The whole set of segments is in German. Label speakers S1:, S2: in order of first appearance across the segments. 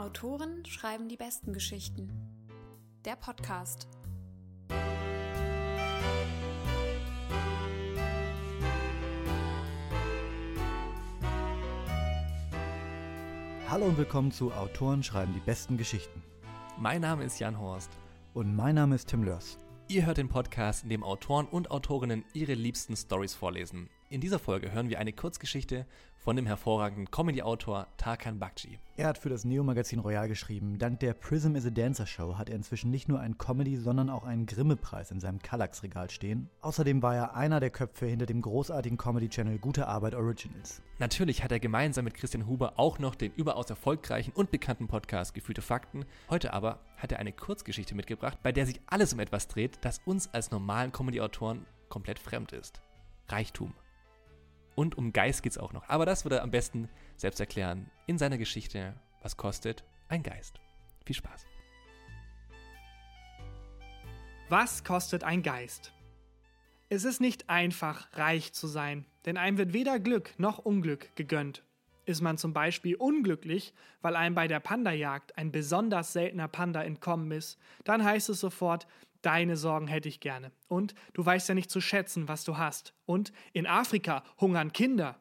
S1: Autoren schreiben die besten Geschichten. Der Podcast.
S2: Hallo und willkommen zu Autoren schreiben die besten Geschichten.
S3: Mein Name ist Jan Horst.
S2: Und mein Name ist Tim Lörs.
S3: Ihr hört den Podcast, in dem Autoren und Autorinnen ihre liebsten Stories vorlesen. In dieser Folge hören wir eine Kurzgeschichte von dem hervorragenden Comedy-Autor Tarkan Bakci.
S2: Er hat für das Neo-Magazin Royal geschrieben. Dank der Prism is a Dancer Show hat er inzwischen nicht nur einen Comedy, sondern auch einen Grimme-Preis in seinem Kallax-Regal stehen. Außerdem war er einer der Köpfe hinter dem großartigen Comedy-Channel Gute Arbeit Originals.
S3: Natürlich hat er gemeinsam mit Christian Huber auch noch den überaus erfolgreichen und bekannten Podcast Gefühlte Fakten. Heute aber hat er eine Kurzgeschichte mitgebracht, bei der sich alles um etwas dreht, das uns als normalen Comedy-Autoren komplett fremd ist. Reichtum. Und um Geist geht es auch noch. Aber das wird er am besten selbst erklären in seiner Geschichte. Was kostet ein Geist? Viel Spaß.
S4: Was kostet ein Geist? Es ist nicht einfach, reich zu sein, denn einem wird weder Glück noch Unglück gegönnt. Ist man zum Beispiel unglücklich, weil einem bei der Panda-Jagd ein besonders seltener Panda entkommen ist, dann heißt es sofort, Deine Sorgen hätte ich gerne. Und du weißt ja nicht zu schätzen, was du hast. Und in Afrika hungern Kinder.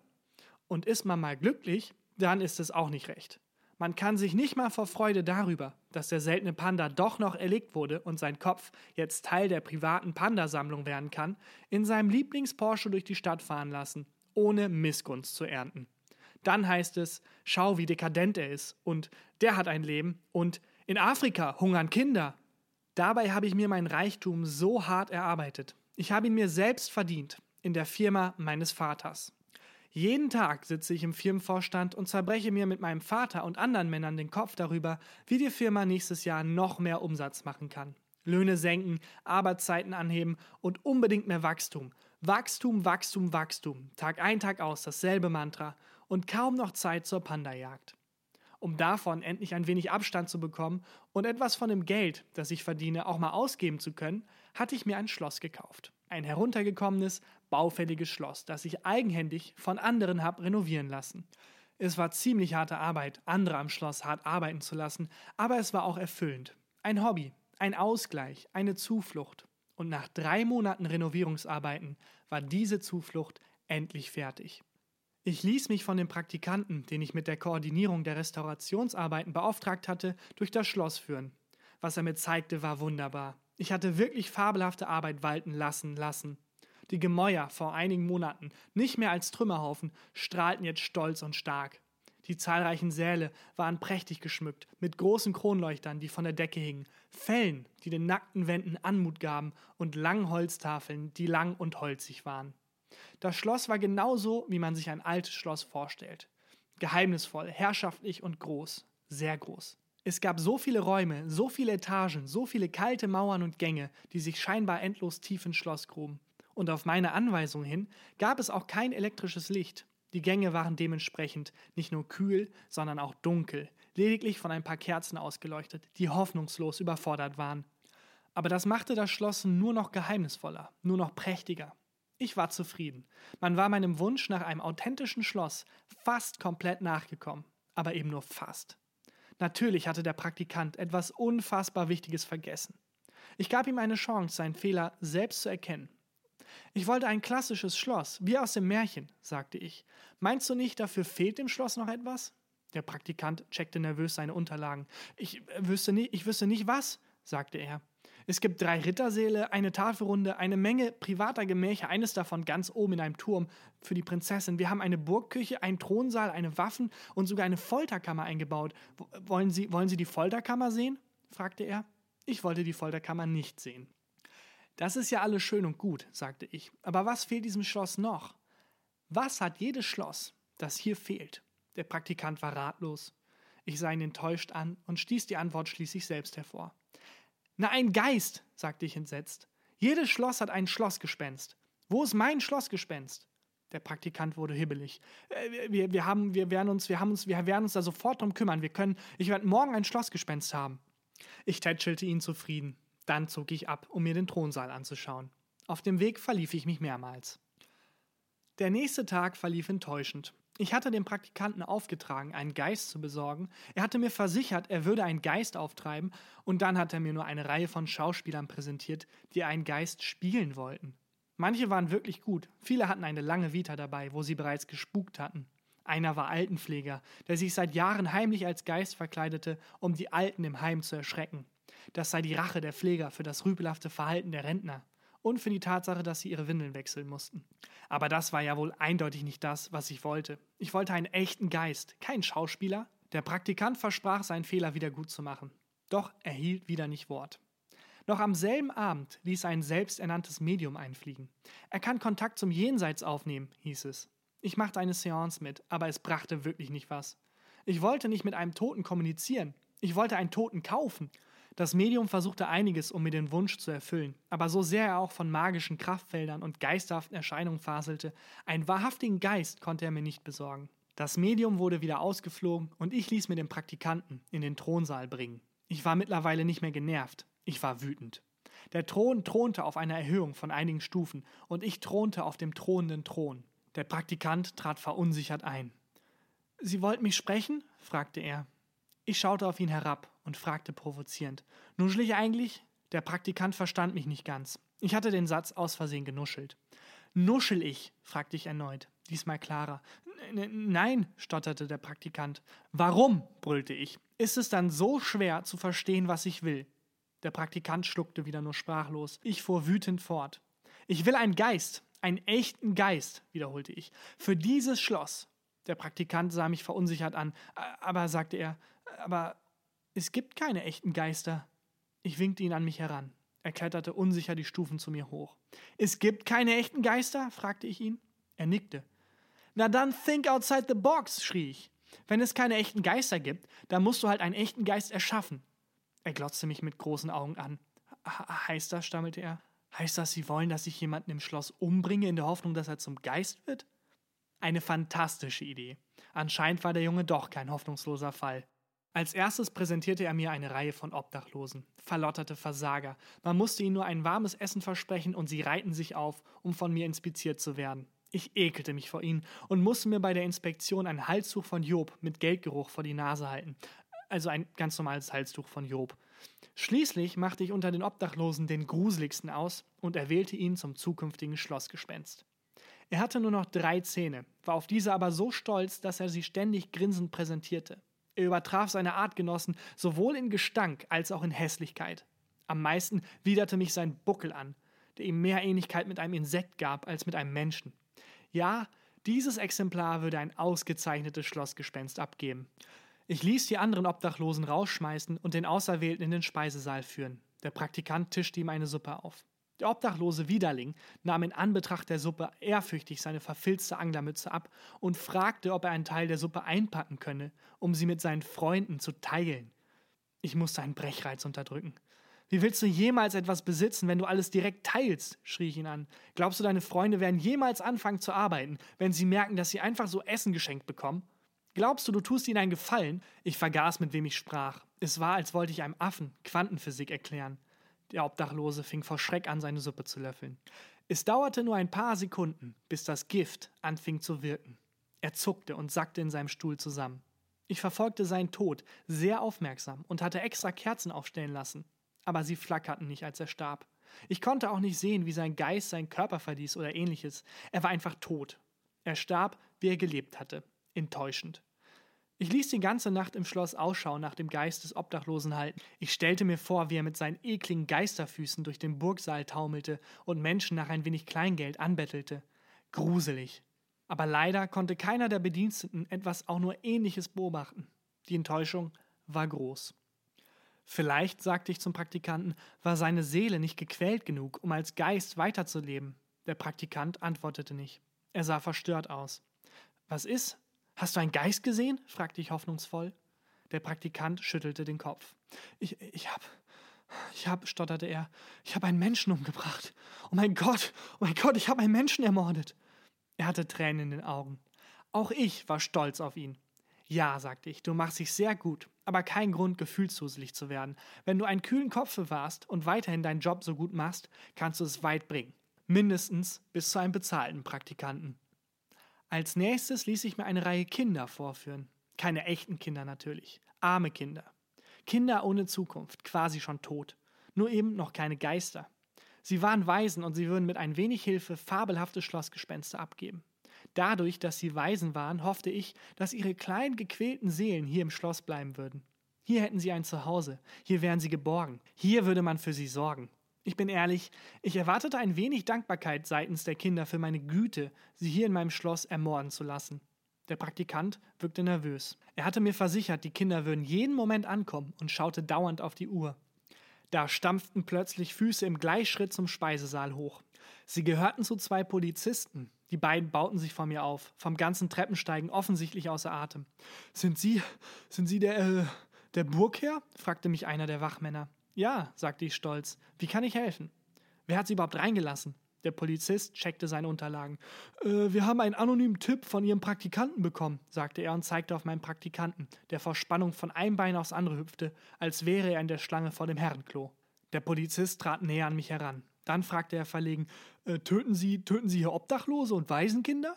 S4: Und ist man mal glücklich, dann ist es auch nicht recht. Man kann sich nicht mal vor Freude darüber, dass der seltene Panda doch noch erlegt wurde und sein Kopf jetzt Teil der privaten Pandasammlung werden kann, in seinem Lieblings-Porsche durch die Stadt fahren lassen, ohne Missgunst zu ernten. Dann heißt es, schau, wie dekadent er ist und der hat ein Leben und in Afrika hungern Kinder Dabei habe ich mir meinen Reichtum so hart erarbeitet. Ich habe ihn mir selbst verdient, in der Firma meines Vaters. Jeden Tag sitze ich im Firmenvorstand und zerbreche mir mit meinem Vater und anderen Männern den Kopf darüber, wie die Firma nächstes Jahr noch mehr Umsatz machen kann. Löhne senken, Arbeitszeiten anheben und unbedingt mehr Wachstum. Wachstum, Wachstum, Wachstum. Tag ein, Tag aus dasselbe Mantra und kaum noch Zeit zur Panda-Jagd um davon endlich ein wenig Abstand zu bekommen und etwas von dem Geld, das ich verdiene, auch mal ausgeben zu können, hatte ich mir ein Schloss gekauft. Ein heruntergekommenes, baufälliges Schloss, das ich eigenhändig von anderen habe renovieren lassen. Es war ziemlich harte Arbeit, andere am Schloss hart arbeiten zu lassen, aber es war auch erfüllend. Ein Hobby, ein Ausgleich, eine Zuflucht. Und nach drei Monaten Renovierungsarbeiten war diese Zuflucht endlich fertig. Ich ließ mich von dem Praktikanten, den ich mit der Koordinierung der Restaurationsarbeiten beauftragt hatte, durch das Schloss führen. Was er mir zeigte, war wunderbar. Ich hatte wirklich fabelhafte Arbeit walten lassen lassen. Die Gemäuer vor einigen Monaten, nicht mehr als Trümmerhaufen, strahlten jetzt stolz und stark. Die zahlreichen Säle waren prächtig geschmückt, mit großen Kronleuchtern, die von der Decke hingen, Fellen, die den nackten Wänden Anmut gaben, und langen Holztafeln, die lang und holzig waren. Das Schloss war genauso, wie man sich ein altes Schloss vorstellt. Geheimnisvoll, herrschaftlich und groß, sehr groß. Es gab so viele Räume, so viele Etagen, so viele kalte Mauern und Gänge, die sich scheinbar endlos tief ins Schloss gruben. Und auf meine Anweisung hin gab es auch kein elektrisches Licht. Die Gänge waren dementsprechend nicht nur kühl, sondern auch dunkel, lediglich von ein paar Kerzen ausgeleuchtet, die hoffnungslos überfordert waren. Aber das machte das Schloss nur noch geheimnisvoller, nur noch prächtiger. Ich war zufrieden. Man war meinem Wunsch nach einem authentischen Schloss fast komplett nachgekommen, aber eben nur fast. Natürlich hatte der Praktikant etwas unfassbar Wichtiges vergessen. Ich gab ihm eine Chance, seinen Fehler selbst zu erkennen. Ich wollte ein klassisches Schloss, wie aus dem Märchen, sagte ich. Meinst du nicht, dafür fehlt dem Schloss noch etwas? Der Praktikant checkte nervös seine Unterlagen. Ich wüsste nicht, ich wüsste nicht was, sagte er. Es gibt drei Rittersäle, eine Tafelrunde, eine Menge privater Gemächer, eines davon ganz oben in einem Turm für die Prinzessin. Wir haben eine Burgküche, einen Thronsaal, eine Waffen und sogar eine Folterkammer eingebaut. Wollen Sie, wollen Sie die Folterkammer sehen? fragte er. Ich wollte die Folterkammer nicht sehen. Das ist ja alles schön und gut, sagte ich. Aber was fehlt diesem Schloss noch? Was hat jedes Schloss, das hier fehlt? Der Praktikant war ratlos. Ich sah ihn enttäuscht an und stieß die Antwort schließlich selbst hervor. Na, ein Geist, sagte ich entsetzt. Jedes Schloss hat ein Schlossgespenst. Wo ist mein Schlossgespenst? Der Praktikant wurde hibbelig. Äh, wir, wir, haben, wir, werden uns, wir, haben uns, wir werden uns da sofort drum kümmern. Wir können, ich werde morgen ein Schlossgespenst haben. Ich tätschelte ihn zufrieden. Dann zog ich ab, um mir den Thronsaal anzuschauen. Auf dem Weg verlief ich mich mehrmals. Der nächste Tag verlief enttäuschend. Ich hatte dem Praktikanten aufgetragen, einen Geist zu besorgen. Er hatte mir versichert, er würde einen Geist auftreiben, und dann hat er mir nur eine Reihe von Schauspielern präsentiert, die einen Geist spielen wollten. Manche waren wirklich gut, viele hatten eine lange Vita dabei, wo sie bereits gespukt hatten. Einer war Altenpfleger, der sich seit Jahren heimlich als Geist verkleidete, um die Alten im Heim zu erschrecken. Das sei die Rache der Pfleger für das rüpelhafte Verhalten der Rentner und für die Tatsache, dass sie ihre Windeln wechseln mussten. Aber das war ja wohl eindeutig nicht das, was ich wollte. Ich wollte einen echten Geist, keinen Schauspieler. Der Praktikant versprach, seinen Fehler wieder gut zu machen. Doch er hielt wieder nicht Wort. Noch am selben Abend ließ ein selbsternanntes Medium einfliegen. Er kann Kontakt zum Jenseits aufnehmen, hieß es. Ich machte eine Seance mit, aber es brachte wirklich nicht was. Ich wollte nicht mit einem Toten kommunizieren. Ich wollte einen Toten kaufen. Das Medium versuchte einiges, um mir den Wunsch zu erfüllen, aber so sehr er auch von magischen Kraftfeldern und geisterhaften Erscheinungen faselte, einen wahrhaftigen Geist konnte er mir nicht besorgen. Das Medium wurde wieder ausgeflogen und ich ließ mir den Praktikanten in den Thronsaal bringen. Ich war mittlerweile nicht mehr genervt, ich war wütend. Der Thron thronte auf einer Erhöhung von einigen Stufen und ich thronte auf dem thronenden Thron. Der Praktikant trat verunsichert ein. Sie wollten mich sprechen? fragte er. Ich schaute auf ihn herab und fragte provozierend: Nuschel ich eigentlich? Der Praktikant verstand mich nicht ganz. Ich hatte den Satz aus Versehen genuschelt. Nuschel ich? fragte ich erneut, diesmal klarer. Nein, stotterte der Praktikant. Warum? brüllte ich. Ist es dann so schwer zu verstehen, was ich will? Der Praktikant schluckte wieder nur sprachlos. Ich fuhr wütend fort. Ich will einen Geist, einen echten Geist, wiederholte ich. Für dieses Schloss. Der Praktikant sah mich verunsichert an. Aber, sagte er, aber es gibt keine echten Geister. Ich winkte ihn an mich heran. Er kletterte unsicher die Stufen zu mir hoch. Es gibt keine echten Geister? fragte ich ihn. Er nickte. Na dann think outside the box, schrie ich. Wenn es keine echten Geister gibt, dann musst du halt einen echten Geist erschaffen. Er glotzte mich mit großen Augen an. Heißt das, stammelte er, heißt das, Sie wollen, dass ich jemanden im Schloss umbringe, in der Hoffnung, dass er zum Geist wird? Eine fantastische Idee. Anscheinend war der Junge doch kein hoffnungsloser Fall. Als erstes präsentierte er mir eine Reihe von Obdachlosen, verlotterte Versager. Man musste ihnen nur ein warmes Essen versprechen und sie reihten sich auf, um von mir inspiziert zu werden. Ich ekelte mich vor ihnen und musste mir bei der Inspektion ein Halstuch von Job mit Geldgeruch vor die Nase halten. Also ein ganz normales Halstuch von Job. Schließlich machte ich unter den Obdachlosen den gruseligsten aus und erwählte ihn zum zukünftigen Schlossgespenst. Er hatte nur noch drei Zähne, war auf diese aber so stolz, dass er sie ständig grinsend präsentierte. Er übertraf seine Artgenossen sowohl in Gestank als auch in Hässlichkeit. Am meisten widerte mich sein Buckel an, der ihm mehr Ähnlichkeit mit einem Insekt gab als mit einem Menschen. Ja, dieses Exemplar würde ein ausgezeichnetes Schlossgespenst abgeben. Ich ließ die anderen Obdachlosen rausschmeißen und den Auserwählten in den Speisesaal führen. Der Praktikant tischte ihm eine Suppe auf. Der obdachlose Widerling nahm in Anbetracht der Suppe ehrfürchtig seine verfilzte Anglermütze ab und fragte, ob er einen Teil der Suppe einpacken könne, um sie mit seinen Freunden zu teilen. Ich musste einen Brechreiz unterdrücken. Wie willst du jemals etwas besitzen, wenn du alles direkt teilst? schrie ich ihn an. Glaubst du, deine Freunde werden jemals anfangen zu arbeiten, wenn sie merken, dass sie einfach so Essen geschenkt bekommen? Glaubst du, du tust ihnen einen Gefallen? Ich vergaß, mit wem ich sprach. Es war, als wollte ich einem Affen Quantenphysik erklären. Der Obdachlose fing vor Schreck an, seine Suppe zu löffeln. Es dauerte nur ein paar Sekunden, bis das Gift anfing zu wirken. Er zuckte und sackte in seinem Stuhl zusammen. Ich verfolgte seinen Tod sehr aufmerksam und hatte extra Kerzen aufstellen lassen. Aber sie flackerten nicht, als er starb. Ich konnte auch nicht sehen, wie sein Geist seinen Körper verließ oder ähnliches. Er war einfach tot. Er starb, wie er gelebt hatte. Enttäuschend. Ich ließ die ganze Nacht im Schloss Ausschau nach dem Geist des Obdachlosen halten. Ich stellte mir vor, wie er mit seinen ekligen Geisterfüßen durch den Burgsaal taumelte und Menschen nach ein wenig Kleingeld anbettelte. Gruselig. Aber leider konnte keiner der Bediensteten etwas auch nur Ähnliches beobachten. Die Enttäuschung war groß. Vielleicht, sagte ich zum Praktikanten, war seine Seele nicht gequält genug, um als Geist weiterzuleben. Der Praktikant antwortete nicht. Er sah verstört aus. Was ist? Hast du einen Geist gesehen? fragte ich hoffnungsvoll. Der Praktikant schüttelte den Kopf. Ich, ich hab, ich hab, stotterte er, ich habe einen Menschen umgebracht. Oh mein Gott, oh mein Gott, ich habe einen Menschen ermordet. Er hatte Tränen in den Augen. Auch ich war stolz auf ihn. Ja, sagte ich, du machst dich sehr gut, aber kein Grund, gefühlsduselig zu werden. Wenn du einen kühlen Kopf bewahrst und weiterhin deinen Job so gut machst, kannst du es weit bringen. Mindestens bis zu einem bezahlten Praktikanten. Als nächstes ließ ich mir eine Reihe Kinder vorführen. Keine echten Kinder natürlich. Arme Kinder. Kinder ohne Zukunft, quasi schon tot. Nur eben noch keine Geister. Sie waren Waisen und sie würden mit ein wenig Hilfe fabelhafte Schlossgespenster abgeben. Dadurch, dass sie Waisen waren, hoffte ich, dass ihre kleinen gequälten Seelen hier im Schloss bleiben würden. Hier hätten sie ein Zuhause, hier wären sie geborgen, hier würde man für sie sorgen. Ich bin ehrlich, ich erwartete ein wenig Dankbarkeit seitens der Kinder für meine Güte, sie hier in meinem Schloss ermorden zu lassen. Der Praktikant wirkte nervös. Er hatte mir versichert, die Kinder würden jeden Moment ankommen und schaute dauernd auf die Uhr. Da stampften plötzlich Füße im Gleichschritt zum Speisesaal hoch. Sie gehörten zu zwei Polizisten. Die beiden bauten sich vor mir auf, vom ganzen Treppensteigen offensichtlich außer Atem. Sind Sie, sind Sie der, äh, der Burgherr? fragte mich einer der Wachmänner. Ja, sagte ich stolz. Wie kann ich helfen? Wer hat Sie überhaupt reingelassen? Der Polizist checkte seine Unterlagen. Äh, wir haben einen anonymen Tipp von Ihrem Praktikanten bekommen, sagte er und zeigte auf meinen Praktikanten, der vor Spannung von einem Bein aufs andere hüpfte, als wäre er in der Schlange vor dem Herrenklo. Der Polizist trat näher an mich heran. Dann fragte er verlegen: äh, töten, Sie, töten Sie hier Obdachlose und Waisenkinder?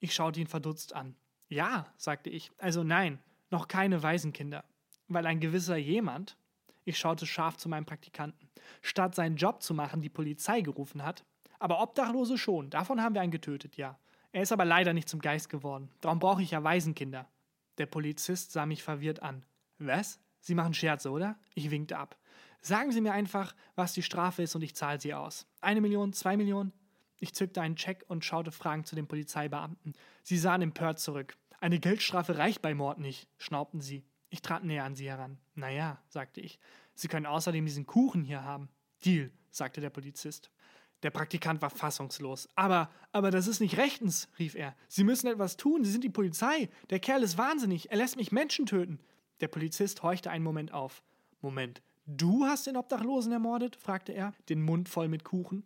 S4: Ich schaute ihn verdutzt an. Ja, sagte ich. Also nein, noch keine Waisenkinder. Weil ein gewisser jemand, ich schaute scharf zu meinem Praktikanten, statt seinen Job zu machen, die Polizei gerufen hat, aber Obdachlose schon, davon haben wir einen getötet, ja. Er ist aber leider nicht zum Geist geworden. Darum brauche ich ja Waisenkinder. Der Polizist sah mich verwirrt an. Was? Sie machen Scherze, oder? Ich winkte ab. Sagen Sie mir einfach, was die Strafe ist und ich zahle sie aus. Eine Million, zwei Millionen? Ich zückte einen Scheck und schaute fragend zu den Polizeibeamten. Sie sahen empört zurück. Eine Geldstrafe reicht bei Mord nicht, schnaubten sie. Ich trat näher an sie heran. Naja, sagte ich. Sie können außerdem diesen Kuchen hier haben. Deal, sagte der Polizist. Der Praktikant war fassungslos. Aber, aber das ist nicht rechtens, rief er. Sie müssen etwas tun, Sie sind die Polizei. Der Kerl ist wahnsinnig, er lässt mich Menschen töten. Der Polizist horchte einen Moment auf. Moment, du hast den Obdachlosen ermordet? fragte er, den Mund voll mit Kuchen.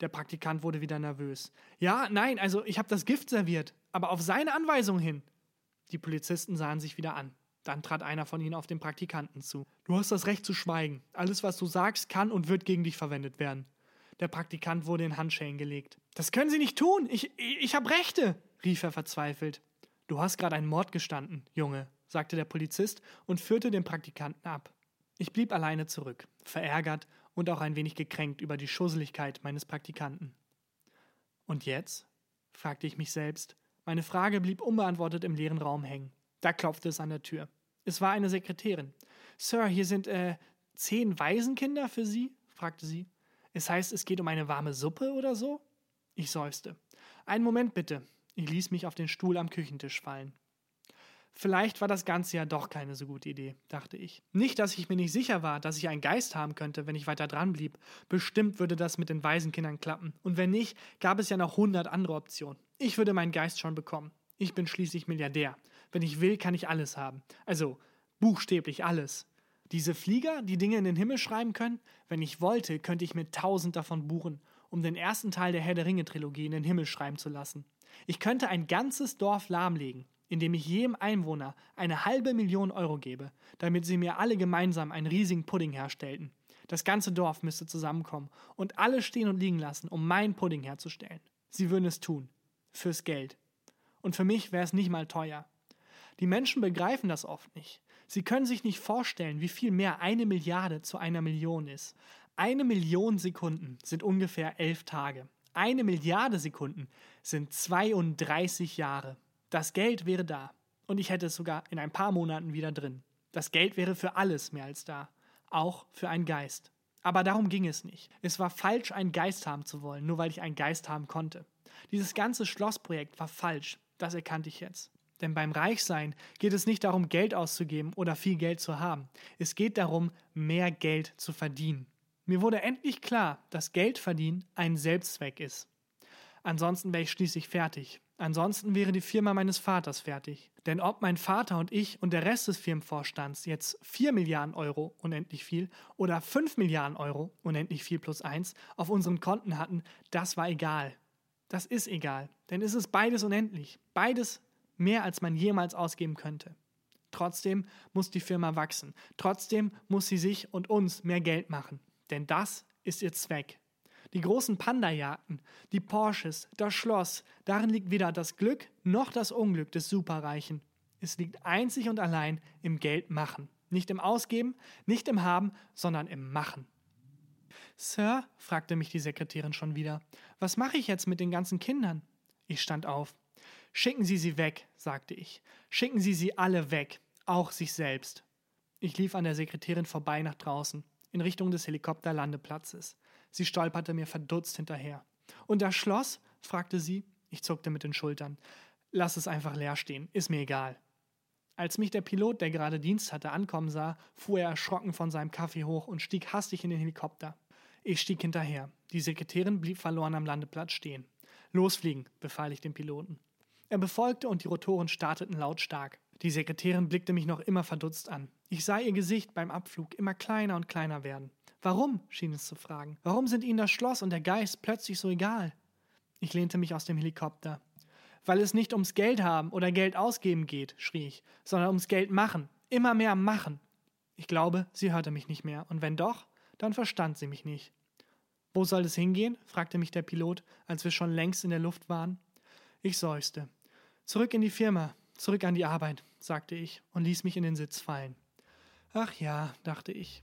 S4: Der Praktikant wurde wieder nervös. Ja, nein, also ich habe das Gift serviert, aber auf seine Anweisung hin. Die Polizisten sahen sich wieder an. Dann trat einer von ihnen auf den Praktikanten zu. Du hast das Recht zu schweigen. Alles, was du sagst, kann und wird gegen dich verwendet werden. Der Praktikant wurde in Handschellen gelegt. Das können Sie nicht tun. Ich, ich, ich habe Rechte, rief er verzweifelt. Du hast gerade einen Mord gestanden, Junge, sagte der Polizist und führte den Praktikanten ab. Ich blieb alleine zurück, verärgert und auch ein wenig gekränkt über die Schusseligkeit meines Praktikanten. Und jetzt? fragte ich mich selbst. Meine Frage blieb unbeantwortet im leeren Raum hängen. Da klopfte es an der Tür. Es war eine Sekretärin. Sir, hier sind äh, zehn Waisenkinder für Sie? fragte sie. Es heißt, es geht um eine warme Suppe oder so? Ich seufzte. Einen Moment bitte. Ich ließ mich auf den Stuhl am Küchentisch fallen. Vielleicht war das Ganze ja doch keine so gute Idee, dachte ich. Nicht, dass ich mir nicht sicher war, dass ich einen Geist haben könnte, wenn ich weiter dran blieb. Bestimmt würde das mit den Waisenkindern klappen. Und wenn nicht, gab es ja noch hundert andere Optionen. Ich würde meinen Geist schon bekommen. Ich bin schließlich Milliardär. Wenn ich will, kann ich alles haben. Also buchstäblich alles. Diese Flieger, die Dinge in den Himmel schreiben können, wenn ich wollte, könnte ich mir tausend davon buchen, um den ersten Teil der Herr der Ringe Trilogie in den Himmel schreiben zu lassen. Ich könnte ein ganzes Dorf lahmlegen, indem ich jedem Einwohner eine halbe Million Euro gebe, damit sie mir alle gemeinsam einen riesigen Pudding herstellten. Das ganze Dorf müsste zusammenkommen und alle stehen und liegen lassen, um meinen Pudding herzustellen. Sie würden es tun. Fürs Geld. Und für mich wäre es nicht mal teuer. Die Menschen begreifen das oft nicht. Sie können sich nicht vorstellen, wie viel mehr eine Milliarde zu einer Million ist. Eine Million Sekunden sind ungefähr elf Tage. Eine Milliarde Sekunden sind 32 Jahre. Das Geld wäre da. Und ich hätte es sogar in ein paar Monaten wieder drin. Das Geld wäre für alles mehr als da. Auch für einen Geist. Aber darum ging es nicht. Es war falsch, einen Geist haben zu wollen, nur weil ich einen Geist haben konnte. Dieses ganze Schlossprojekt war falsch. Das erkannte ich jetzt. Denn beim Reichsein geht es nicht darum, Geld auszugeben oder viel Geld zu haben. Es geht darum, mehr Geld zu verdienen. Mir wurde endlich klar, dass Geld verdienen ein Selbstzweck ist. Ansonsten wäre ich schließlich fertig. Ansonsten wäre die Firma meines Vaters fertig. Denn ob mein Vater und ich und der Rest des Firmenvorstands jetzt 4 Milliarden Euro, unendlich viel, oder 5 Milliarden Euro, unendlich viel plus 1, auf unseren Konten hatten, das war egal. Das ist egal, denn es ist beides unendlich. Beides mehr als man jemals ausgeben könnte. Trotzdem muss die Firma wachsen. Trotzdem muss sie sich und uns mehr Geld machen. Denn das ist ihr Zweck. Die großen Panda-Jagden, die Porsches, das Schloss, darin liegt weder das Glück noch das Unglück des Superreichen. Es liegt einzig und allein im Geld machen. Nicht im Ausgeben, nicht im Haben, sondern im Machen. Sir, fragte mich die Sekretärin schon wieder, was mache ich jetzt mit den ganzen Kindern? Ich stand auf. Schicken Sie sie weg, sagte ich. Schicken Sie sie alle weg, auch sich selbst. Ich lief an der Sekretärin vorbei nach draußen, in Richtung des Helikopterlandeplatzes. Sie stolperte mir verdutzt hinterher. Und das Schloss? fragte sie. Ich zuckte mit den Schultern. Lass es einfach leer stehen, ist mir egal. Als mich der Pilot, der gerade Dienst hatte, ankommen sah, fuhr er erschrocken von seinem Kaffee hoch und stieg hastig in den Helikopter. Ich stieg hinterher. Die Sekretärin blieb verloren am Landeplatz stehen. Losfliegen, befahl ich dem Piloten. Er befolgte und die Rotoren starteten lautstark. Die Sekretärin blickte mich noch immer verdutzt an. Ich sah ihr Gesicht beim Abflug immer kleiner und kleiner werden. Warum? schien es zu fragen. Warum sind Ihnen das Schloss und der Geist plötzlich so egal? Ich lehnte mich aus dem Helikopter. Weil es nicht ums Geld haben oder Geld ausgeben geht, schrie ich, sondern ums Geld machen. Immer mehr machen. Ich glaube, sie hörte mich nicht mehr, und wenn doch, dann verstand sie mich nicht. Wo soll es hingehen? fragte mich der Pilot, als wir schon längst in der Luft waren. Ich seufzte. Zurück in die Firma, zurück an die Arbeit, sagte ich und ließ mich in den Sitz fallen. Ach ja, dachte ich,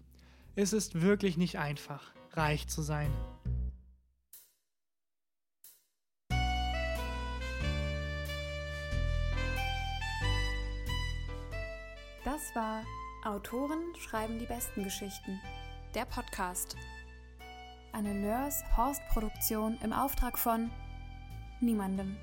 S4: es ist wirklich nicht einfach, reich zu sein.
S1: Das war Autoren schreiben die besten Geschichten. Der Podcast. Eine Nurse Horst Produktion im Auftrag von niemandem.